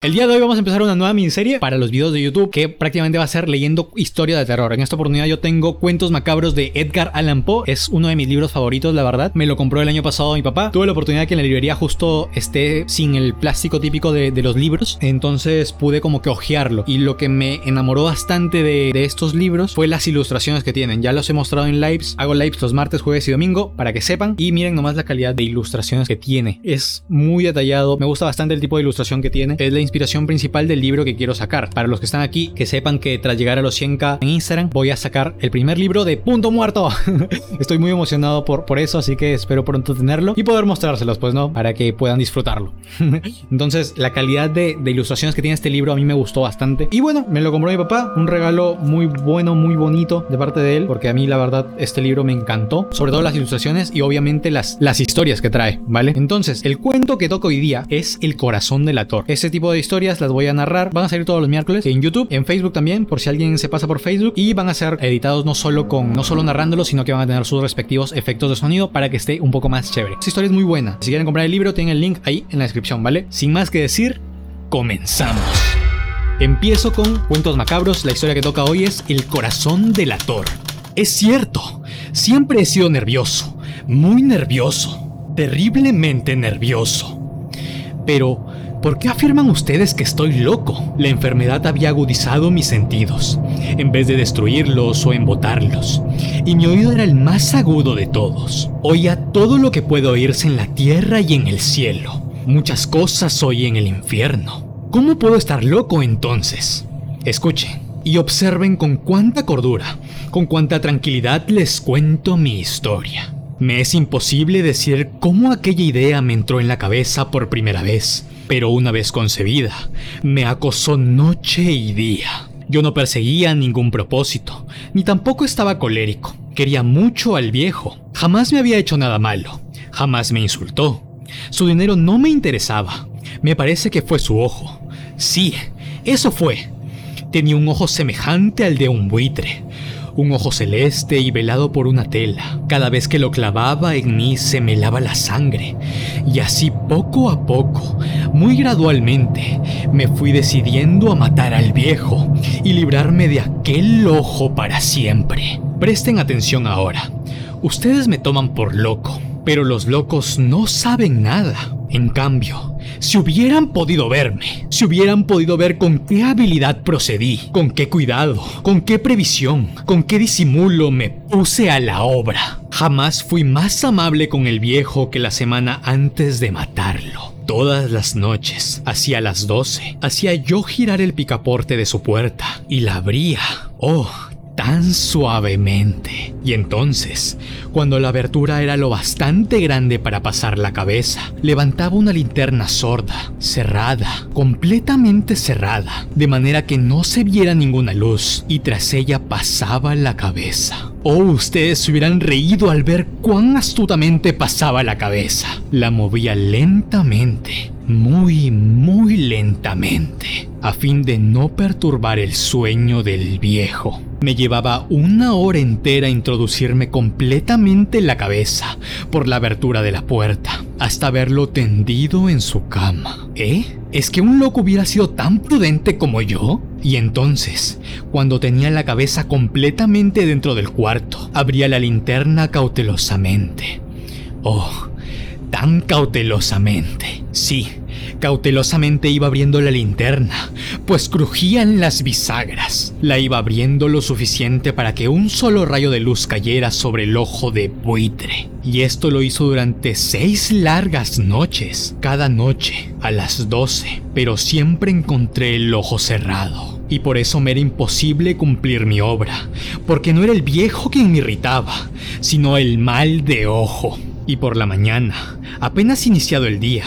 El día de hoy vamos a empezar una nueva miniserie para los videos de YouTube que prácticamente va a ser leyendo historia de terror. En esta oportunidad yo tengo Cuentos Macabros de Edgar Allan Poe. Es uno de mis libros favoritos, la verdad. Me lo compró el año pasado mi papá. Tuve la oportunidad de que en la librería justo esté sin el plástico típico de, los libros. Entonces pude como que ojearlo. Y lo que me enamoró bastante de, de estos libros fue las ilustraciones que tienen. Ya los he mostrado en lives. Hago lives los martes, jueves y domingo para que sepan. Y miren nomás la calidad de ilustraciones que tiene. Es muy detallado. Me gusta bastante el tipo de ilustración que tiene. Es la inspiración principal del libro que quiero sacar. Para los que están aquí, que sepan que tras llegar a los 100k en Instagram, voy a sacar el primer libro de Punto Muerto. Estoy muy emocionado por, por eso, así que espero pronto tenerlo y poder mostrárselos, pues no, para que puedan disfrutarlo. Entonces, la calidad de, ilustraciones que tiene este libro a mí me gustó bastante. Y bueno, me lo compró mi papá, un regalo muy bueno, muy bonito de parte de él, porque a mí la verdad este libro me encantó, sobre todo las ilustraciones y obviamente las, las historias que trae, ¿vale? Entonces, el cuento que toco hoy día es El corazón del actor. Ese tipo de historias las voy a narrar. Van a salir todos los miércoles en YouTube, en Facebook también, por si alguien se pasa por Facebook. Y van a ser editados no solo con, no solo narrándolos, sino que van a tener sus respectivos efectos de sonido para que esté un poco más chévere. Esta historia es muy buena. Si quieren comprar el libro, tienen el link ahí en la descripción, ¿vale? Sin más que decir, comenzamos. Empiezo con Cuentos Macabros. La historia que toca hoy es El corazón del ator. Es cierto, siempre he sido nervioso, muy nervioso, terriblemente nervioso. Pero ¿Por qué afirman ustedes que estoy loco? La enfermedad había agudizado mis sentidos, en vez de destruirlos o embotarlos, y mi oído era el más agudo de todos. Oía todo lo que puede oírse en la tierra y en el cielo. Muchas cosas oí en el infierno. ¿Cómo puedo estar loco entonces? Escuchen y observen con cuánta cordura, con cuánta tranquilidad les cuento mi historia. Me es imposible decir cómo aquella idea me entró en la cabeza por primera vez pero una vez concebida, me acosó noche y día. Yo no perseguía ningún propósito, ni tampoco estaba colérico. Quería mucho al viejo. Jamás me había hecho nada malo. Jamás me insultó. Su dinero no me interesaba. Me parece que fue su ojo. Sí, eso fue. Tenía un ojo semejante al de un buitre un ojo celeste y velado por una tela. Cada vez que lo clavaba en mí se me lava la sangre. Y así poco a poco, muy gradualmente, me fui decidiendo a matar al viejo y librarme de aquel ojo para siempre. Presten atención ahora. Ustedes me toman por loco, pero los locos no saben nada. En cambio, si hubieran podido verme, si hubieran podido ver con qué habilidad procedí, con qué cuidado, con qué previsión, con qué disimulo me puse a la obra, jamás fui más amable con el viejo que la semana antes de matarlo. Todas las noches, hacia las 12, hacía yo girar el picaporte de su puerta y la abría. Oh, tan suavemente. Y entonces, cuando la abertura era lo bastante grande para pasar la cabeza, levantaba una linterna sorda, cerrada, completamente cerrada, de manera que no se viera ninguna luz, y tras ella pasaba la cabeza. Oh, ustedes se hubieran reído al ver cuán astutamente pasaba la cabeza. La movía lentamente, muy, muy lentamente, a fin de no perturbar el sueño del viejo. Me llevaba una hora entera introducirme completamente la cabeza por la abertura de la puerta, hasta verlo tendido en su cama. ¿Eh? ¿Es que un loco hubiera sido tan prudente como yo? Y entonces, cuando tenía la cabeza completamente dentro del cuarto, abría la linterna cautelosamente. Oh, tan cautelosamente. Sí, Cautelosamente iba abriendo la linterna, pues crujían las bisagras. La iba abriendo lo suficiente para que un solo rayo de luz cayera sobre el ojo de buitre. Y esto lo hizo durante seis largas noches, cada noche a las doce, pero siempre encontré el ojo cerrado. Y por eso me era imposible cumplir mi obra, porque no era el viejo quien me irritaba, sino el mal de ojo. Y por la mañana, apenas iniciado el día,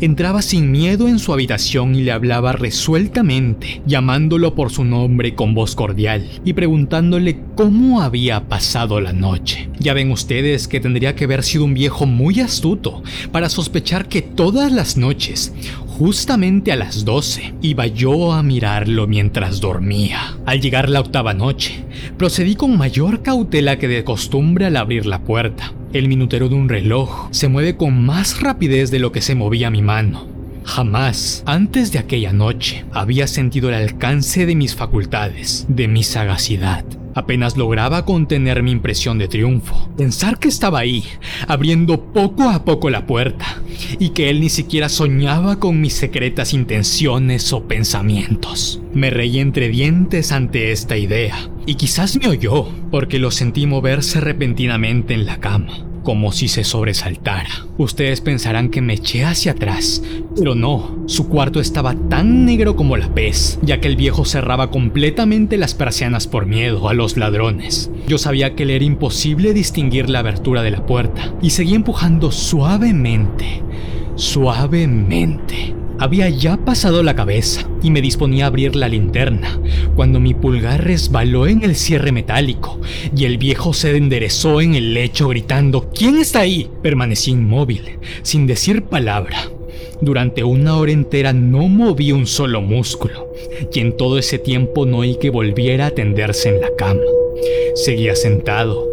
entraba sin miedo en su habitación y le hablaba resueltamente, llamándolo por su nombre con voz cordial y preguntándole cómo había pasado la noche. Ya ven ustedes que tendría que haber sido un viejo muy astuto para sospechar que todas las noches, justamente a las 12, iba yo a mirarlo mientras dormía. Al llegar la octava noche, procedí con mayor cautela que de costumbre al abrir la puerta el minutero de un reloj se mueve con más rapidez de lo que se movía mi mano. Jamás, antes de aquella noche, había sentido el alcance de mis facultades, de mi sagacidad. Apenas lograba contener mi impresión de triunfo. Pensar que estaba ahí, abriendo poco a poco la puerta, y que él ni siquiera soñaba con mis secretas intenciones o pensamientos. Me reí entre dientes ante esta idea, y quizás me oyó, porque lo sentí moverse repentinamente en la cama como si se sobresaltara. Ustedes pensarán que me eché hacia atrás, pero no, su cuarto estaba tan negro como la pez, ya que el viejo cerraba completamente las persianas por miedo a los ladrones. Yo sabía que le era imposible distinguir la abertura de la puerta, y seguí empujando suavemente, suavemente. Había ya pasado la cabeza y me disponía a abrir la linterna cuando mi pulgar resbaló en el cierre metálico y el viejo se enderezó en el lecho gritando ¿Quién está ahí? Permanecí inmóvil, sin decir palabra. Durante una hora entera no moví un solo músculo y en todo ese tiempo no oí que volviera a tenderse en la cama. Seguía sentado,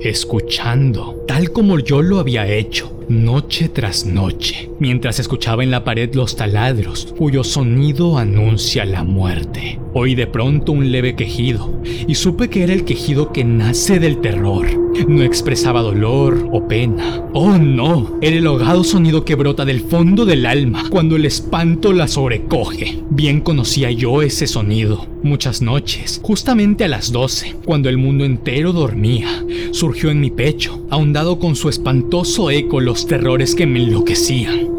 escuchando, tal como yo lo había hecho noche tras noche, mientras escuchaba en la pared los taladros, cuyo sonido anuncia la muerte. Oí de pronto un leve quejido, y supe que era el quejido que nace del terror. No expresaba dolor o pena. Oh no, era el ahogado sonido que brota del fondo del alma cuando el espanto la sobrecoge. Bien conocía yo ese sonido. Muchas noches, justamente a las 12, cuando el mundo entero dormía, surgió en mi pecho, ahondado con su espantoso eco los terrores que me enloquecían.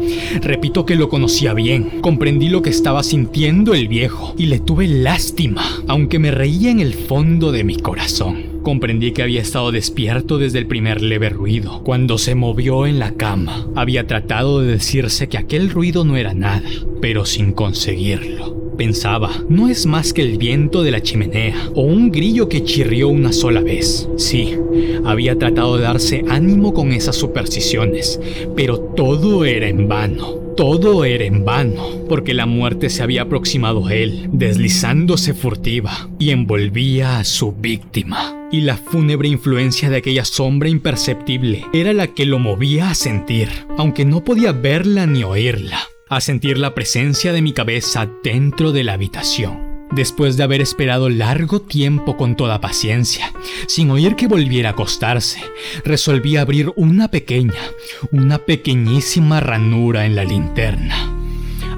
Repito que lo conocía bien, comprendí lo que estaba sintiendo el viejo y le tuve lástima, aunque me reía en el fondo de mi corazón. Comprendí que había estado despierto desde el primer leve ruido. Cuando se movió en la cama, había tratado de decirse que aquel ruido no era nada, pero sin conseguirlo pensaba, no es más que el viento de la chimenea o un grillo que chirrió una sola vez. Sí, había tratado de darse ánimo con esas supersticiones, pero todo era en vano. Todo era en vano, porque la muerte se había aproximado a él, deslizándose furtiva, y envolvía a su víctima. Y la fúnebre influencia de aquella sombra imperceptible era la que lo movía a sentir, aunque no podía verla ni oírla a sentir la presencia de mi cabeza dentro de la habitación. Después de haber esperado largo tiempo con toda paciencia, sin oír que volviera a acostarse, resolví abrir una pequeña, una pequeñísima ranura en la linterna.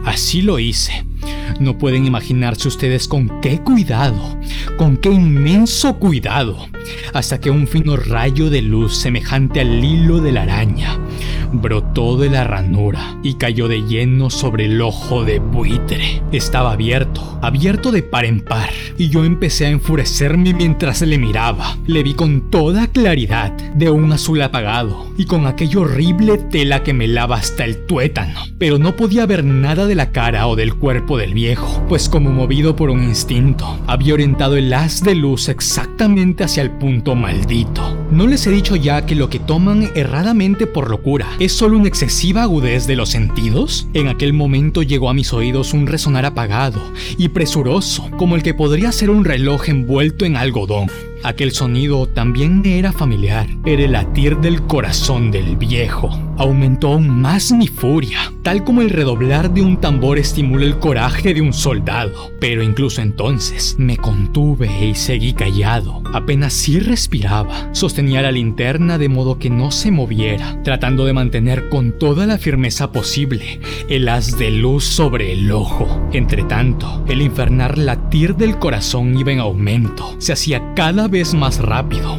Así lo hice. No pueden imaginarse ustedes con qué cuidado, con qué inmenso cuidado, hasta que un fino rayo de luz semejante al hilo de la araña brotó de la ranura y cayó de lleno sobre el ojo de buitre. Estaba abierto, abierto de par en par, y yo empecé a enfurecerme mientras le miraba. Le vi con toda claridad, de un azul apagado, y con aquella horrible tela que me lava hasta el tuétano. Pero no podía ver nada de la cara o del cuerpo del viejo, pues como movido por un instinto, había orientado el haz de luz exactamente hacia el punto maldito. No les he dicho ya que lo que toman erradamente por locura ¿Es solo una excesiva agudez de los sentidos? En aquel momento llegó a mis oídos un resonar apagado y presuroso, como el que podría ser un reloj envuelto en algodón. Aquel sonido también me era familiar. Era el latir del corazón del viejo. Aumentó aún más mi furia, tal como el redoblar de un tambor estimula el coraje de un soldado. Pero incluso entonces me contuve y seguí callado. Apenas sí respiraba. Sostenía la linterna de modo que no se moviera, tratando de mantener con toda la firmeza posible el haz de luz sobre el ojo. Entre tanto, el infernal latir del corazón iba en aumento. Se hacía cada vez más rápido,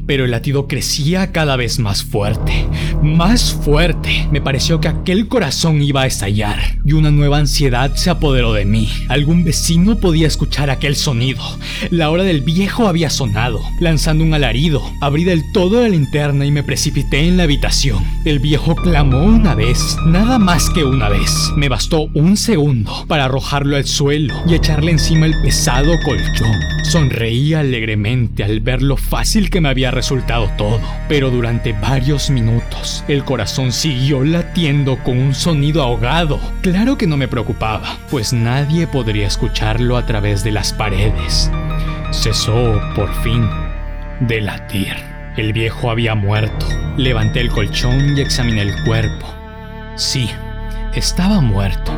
pero el latido crecía cada vez más fuerte, más fuerte. Me pareció que aquel corazón iba a estallar y una nueva ansiedad se apoderó de mí. Algún vecino podía escuchar aquel sonido. La hora del viejo había sonado. Lanzando un alarido, abrí del todo la linterna y me precipité en la habitación. El viejo clamó una vez, nada más que una vez. Me bastó un segundo para arrojarlo al suelo y echarle encima el pesado colchón. Sonreí alegremente al ver lo fácil que me había resultado todo, pero durante varios minutos el corazón siguió latiendo con un sonido ahogado. Claro que no me preocupaba, pues nadie podría escucharlo a través de las paredes. Cesó, por fin, de latir. El viejo había muerto. Levanté el colchón y examiné el cuerpo. Sí, estaba muerto,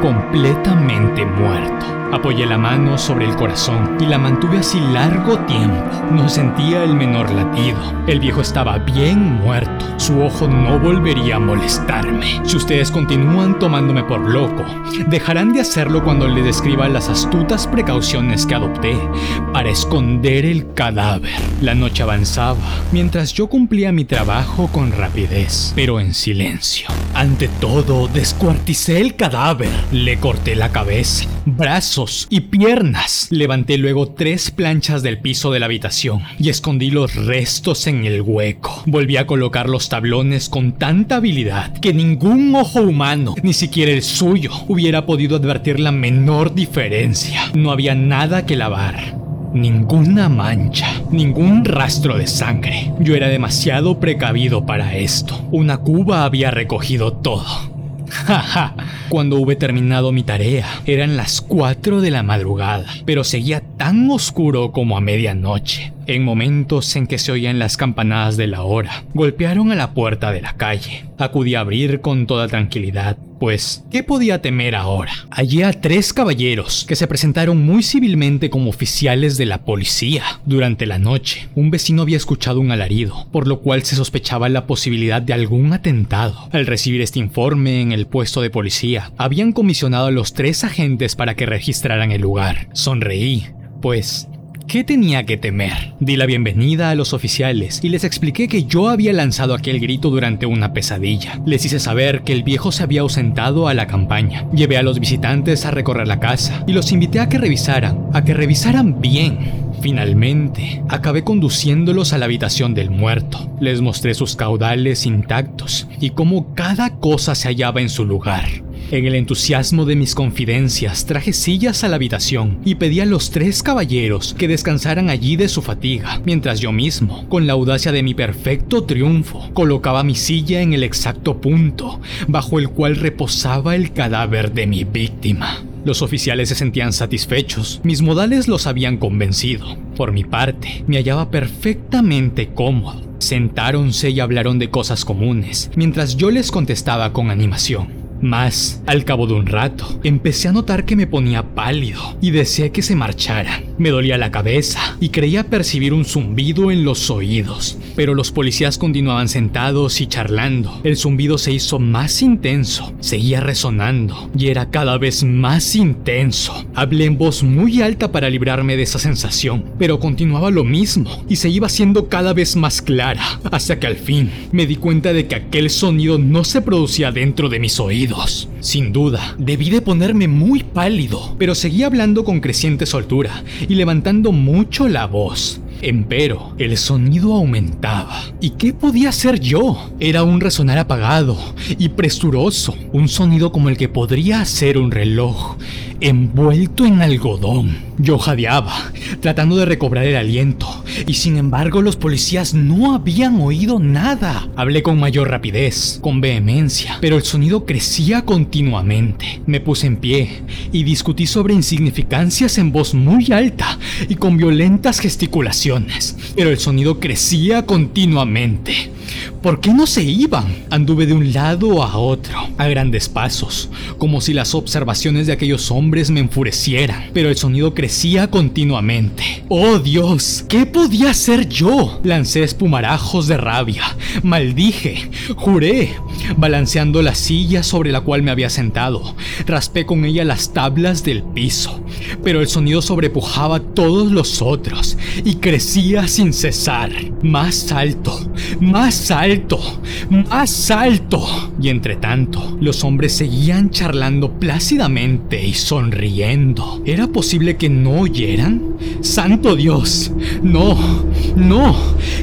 completamente muerto. Apoyé la mano sobre el corazón y la mantuve así largo tiempo. No sentía el menor latido. El viejo estaba bien muerto. Su ojo no volvería a molestarme. Si ustedes continúan tomándome por loco, dejarán de hacerlo cuando les describa las astutas precauciones que adopté para esconder el cadáver. La noche avanzaba mientras yo cumplía mi trabajo con rapidez, pero en silencio. Ante todo, descuarticé el cadáver. Le corté la cabeza, brazos, y piernas. Levanté luego tres planchas del piso de la habitación y escondí los restos en el hueco. Volví a colocar los tablones con tanta habilidad que ningún ojo humano, ni siquiera el suyo, hubiera podido advertir la menor diferencia. No había nada que lavar. Ninguna mancha, ningún rastro de sangre. Yo era demasiado precavido para esto. Una cuba había recogido todo. Cuando hube terminado mi tarea, eran las 4 de la madrugada, pero seguía tan oscuro como a medianoche. En momentos en que se oían las campanadas de la hora, golpearon a la puerta de la calle. Acudí a abrir con toda tranquilidad, pues, ¿qué podía temer ahora? Hallé a tres caballeros que se presentaron muy civilmente como oficiales de la policía. Durante la noche, un vecino había escuchado un alarido, por lo cual se sospechaba la posibilidad de algún atentado. Al recibir este informe en el puesto de policía, habían comisionado a los tres agentes para que registraran el lugar. Sonreí, pues ¿Qué tenía que temer? Di la bienvenida a los oficiales y les expliqué que yo había lanzado aquel grito durante una pesadilla. Les hice saber que el viejo se había ausentado a la campaña. Llevé a los visitantes a recorrer la casa y los invité a que revisaran, a que revisaran bien. Finalmente, acabé conduciéndolos a la habitación del muerto. Les mostré sus caudales intactos y cómo cada cosa se hallaba en su lugar. En el entusiasmo de mis confidencias, traje sillas a la habitación y pedí a los tres caballeros que descansaran allí de su fatiga, mientras yo mismo, con la audacia de mi perfecto triunfo, colocaba mi silla en el exacto punto bajo el cual reposaba el cadáver de mi víctima. Los oficiales se sentían satisfechos, mis modales los habían convencido. Por mi parte, me hallaba perfectamente cómodo. Sentáronse y hablaron de cosas comunes, mientras yo les contestaba con animación. Más, al cabo de un rato, empecé a notar que me ponía pálido y deseé que se marchara. Me dolía la cabeza y creía percibir un zumbido en los oídos, pero los policías continuaban sentados y charlando. El zumbido se hizo más intenso, seguía resonando y era cada vez más intenso. Hablé en voz muy alta para librarme de esa sensación, pero continuaba lo mismo y se iba haciendo cada vez más clara, hasta que al fin me di cuenta de que aquel sonido no se producía dentro de mis oídos sin duda, debí de ponerme muy pálido, pero seguí hablando con creciente soltura y levantando mucho la voz. Empero, el sonido aumentaba. ¿Y qué podía hacer yo? Era un resonar apagado y presuroso, un sonido como el que podría hacer un reloj, envuelto en algodón. Yo jadeaba, tratando de recobrar el aliento, y sin embargo los policías no habían oído nada. Hablé con mayor rapidez, con vehemencia, pero el sonido crecía continuamente. Me puse en pie y discutí sobre insignificancias en voz muy alta y con violentas gesticulaciones, pero el sonido crecía continuamente. ¿Por qué no se iban? Anduve de un lado a otro, a grandes pasos, como si las observaciones de aquellos hombres me enfurecieran, pero el sonido crecía continuamente. ¡Oh Dios! ¿Qué podía hacer yo? Lancé espumarajos de rabia, maldije, juré, balanceando la silla sobre la cual me había sentado. Raspé con ella las tablas del piso, pero el sonido sobrepujaba todos los otros y crecía sin cesar. Más alto, más alto, más alto. Y entre tanto, los hombres seguían charlando plácidamente y sonriendo. ¿Era posible que no oyeran? ¡Santo Dios! No, no,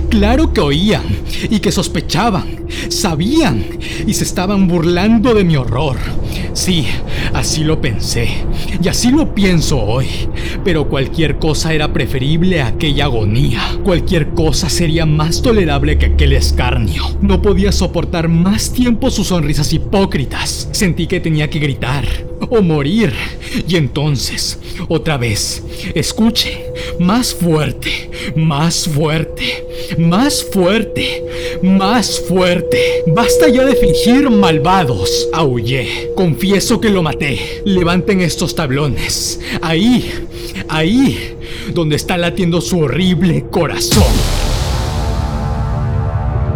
claro que oían y que sospechaban, sabían y se estaban burlando de mi horror. Sí, así lo pensé y así lo pienso hoy, pero cualquier cosa era preferible a aquella agonía. Cualquier cosa sería más tolerable que aquel escarnio. No podía soportar más tiempo sus sonrisas hipócritas. Sentí que tenía que gritar o morir. Y entonces, otra vez, escuche, más fuerte, más fuerte, más fuerte, más fuerte. Basta ya de fingir malvados. Aullé. Confieso que lo maté. Levanten estos tablones. Ahí, ahí, donde está latiendo su horrible corazón.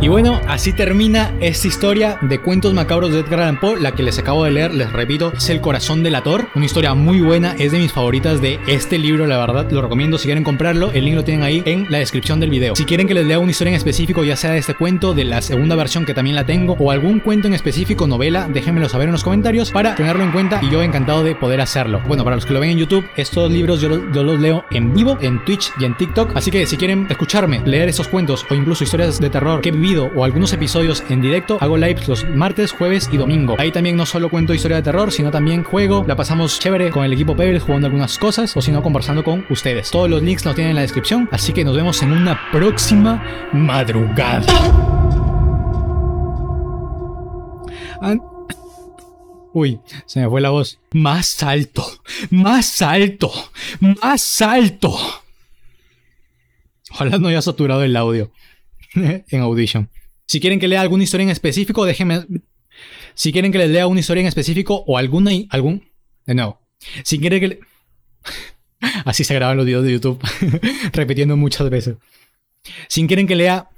Y bueno, así termina esta historia de cuentos macabros de Edgar Allan Poe, la que les acabo de leer, les repito, es El corazón del ator, una historia muy buena, es de mis favoritas de este libro, la verdad, lo recomiendo si quieren comprarlo, el link lo tienen ahí en la descripción del video. Si quieren que les lea una historia en específico, ya sea de este cuento, de la segunda versión que también la tengo, o algún cuento en específico, novela, déjenmelo saber en los comentarios para tenerlo en cuenta y yo encantado de poder hacerlo. Bueno, para los que lo ven en YouTube, estos libros yo, yo los leo en vivo, en Twitch y en TikTok, así que si quieren escucharme, leer esos cuentos o incluso historias de terror que he vivido o algunos episodios en directo, hago lives los martes, jueves y domingo. Ahí también no solo cuento historia de terror, sino también juego, la pasamos chévere con el equipo Pebble jugando algunas cosas o si no conversando con ustedes. Todos los links los tienen en la descripción, así que nos vemos en una próxima madrugada. Uy, se me fue la voz. Más alto, más alto, más alto. Ojalá no haya saturado el audio. en Audition. Si quieren que lea alguna historia en específico, déjenme. Si quieren que les lea una historia en específico o alguna. algún. De. Si quieren que. Así se graban los videos de YouTube. repitiendo muchas veces. Si quieren que lea